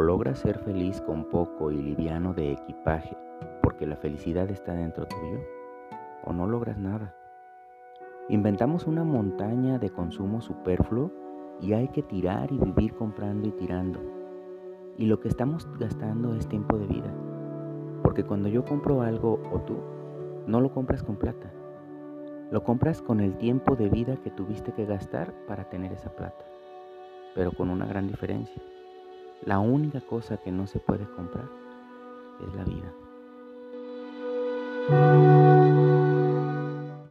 logras ser feliz con poco y liviano de equipaje, porque la felicidad está dentro tuyo, o no logras nada. Inventamos una montaña de consumo superfluo y hay que tirar y vivir comprando y tirando. Y lo que estamos gastando es tiempo de vida. Porque cuando yo compro algo o tú, no lo compras con plata. Lo compras con el tiempo de vida que tuviste que gastar para tener esa plata. Pero con una gran diferencia. La única cosa que no se puede comprar.